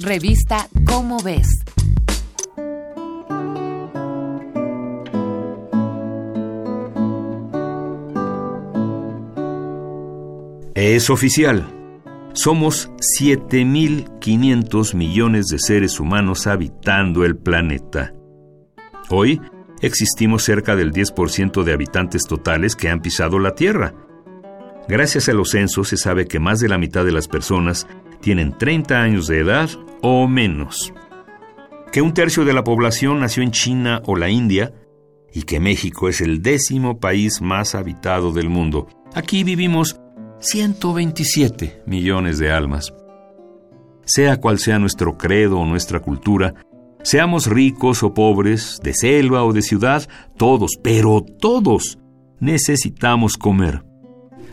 Revista Cómo ves. Es oficial. Somos 7.500 millones de seres humanos habitando el planeta. Hoy existimos cerca del 10% de habitantes totales que han pisado la Tierra. Gracias a los censos se sabe que más de la mitad de las personas tienen 30 años de edad o menos. Que un tercio de la población nació en China o la India y que México es el décimo país más habitado del mundo. Aquí vivimos 127 millones de almas. Sea cual sea nuestro credo o nuestra cultura, seamos ricos o pobres, de selva o de ciudad, todos, pero todos, necesitamos comer.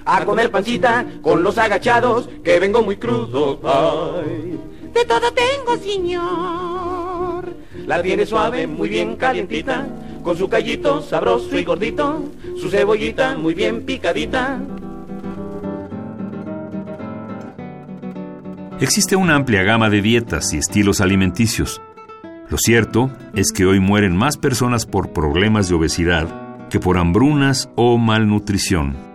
A comer pancita con los agachados, que vengo muy crudo. Ay. De todo tengo, señor. La tiene suave, muy bien calientita, con su callito sabroso y gordito, su cebollita muy bien picadita. Existe una amplia gama de dietas y estilos alimenticios. Lo cierto es que hoy mueren más personas por problemas de obesidad que por hambrunas o malnutrición.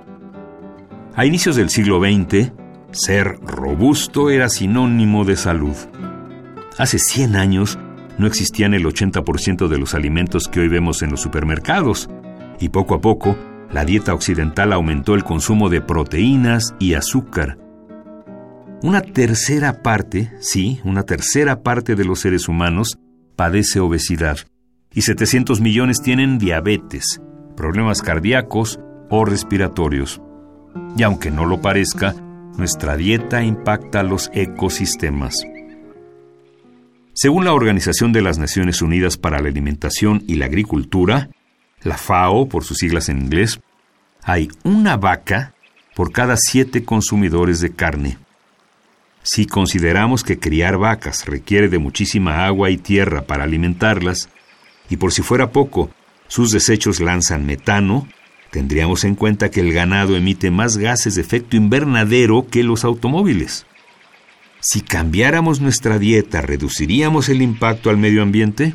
A inicios del siglo XX, ser robusto era sinónimo de salud. Hace 100 años no existían el 80% de los alimentos que hoy vemos en los supermercados, y poco a poco la dieta occidental aumentó el consumo de proteínas y azúcar, una tercera parte, sí, una tercera parte de los seres humanos padece obesidad y 700 millones tienen diabetes, problemas cardíacos o respiratorios. Y aunque no lo parezca, nuestra dieta impacta los ecosistemas. Según la Organización de las Naciones Unidas para la Alimentación y la Agricultura, la FAO por sus siglas en inglés, hay una vaca por cada siete consumidores de carne. Si consideramos que criar vacas requiere de muchísima agua y tierra para alimentarlas, y por si fuera poco, sus desechos lanzan metano, tendríamos en cuenta que el ganado emite más gases de efecto invernadero que los automóviles. Si cambiáramos nuestra dieta, ¿reduciríamos el impacto al medio ambiente?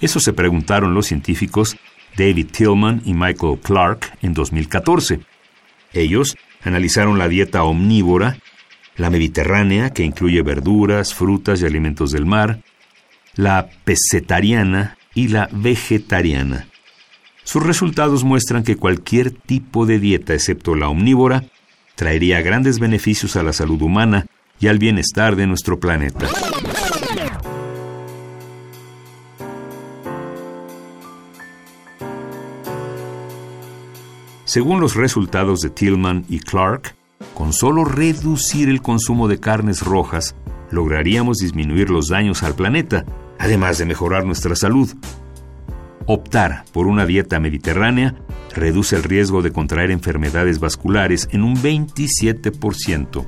Eso se preguntaron los científicos David Tillman y Michael Clark en 2014. Ellos analizaron la dieta omnívora la mediterránea, que incluye verduras, frutas y alimentos del mar, la pesetariana y la vegetariana. Sus resultados muestran que cualquier tipo de dieta, excepto la omnívora, traería grandes beneficios a la salud humana y al bienestar de nuestro planeta. Según los resultados de Tillman y Clark, con solo reducir el consumo de carnes rojas, lograríamos disminuir los daños al planeta, además de mejorar nuestra salud. Optar por una dieta mediterránea reduce el riesgo de contraer enfermedades vasculares en un 27%.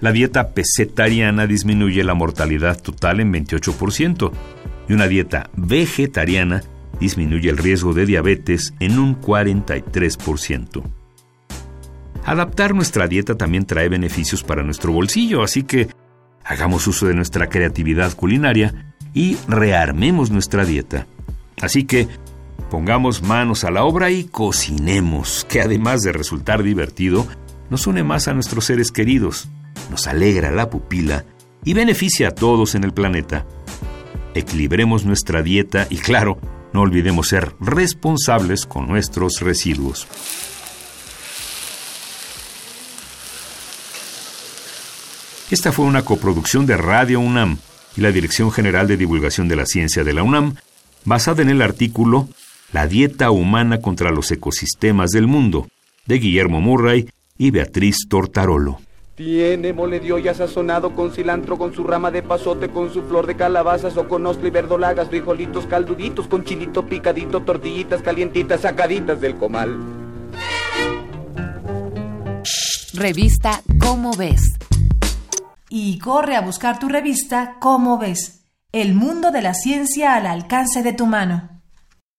La dieta pesetariana disminuye la mortalidad total en 28% y una dieta vegetariana disminuye el riesgo de diabetes en un 43%. Adaptar nuestra dieta también trae beneficios para nuestro bolsillo, así que hagamos uso de nuestra creatividad culinaria y rearmemos nuestra dieta. Así que pongamos manos a la obra y cocinemos, que además de resultar divertido, nos une más a nuestros seres queridos, nos alegra la pupila y beneficia a todos en el planeta. Equilibremos nuestra dieta y claro, no olvidemos ser responsables con nuestros residuos. Esta fue una coproducción de Radio UNAM y la Dirección General de Divulgación de la Ciencia de la UNAM, basada en el artículo La dieta humana contra los ecosistemas del mundo, de Guillermo Murray y Beatriz Tortarolo. Tiene mole de olla sazonado con cilantro, con su rama de pasote, con su flor de calabazas o con ostra y verdolagas, frijolitos calduditos, con chilito picadito, tortillitas calientitas sacaditas del comal. Revista Cómo ves y corre a buscar tu revista Cómo ves, el mundo de la ciencia al alcance de tu mano.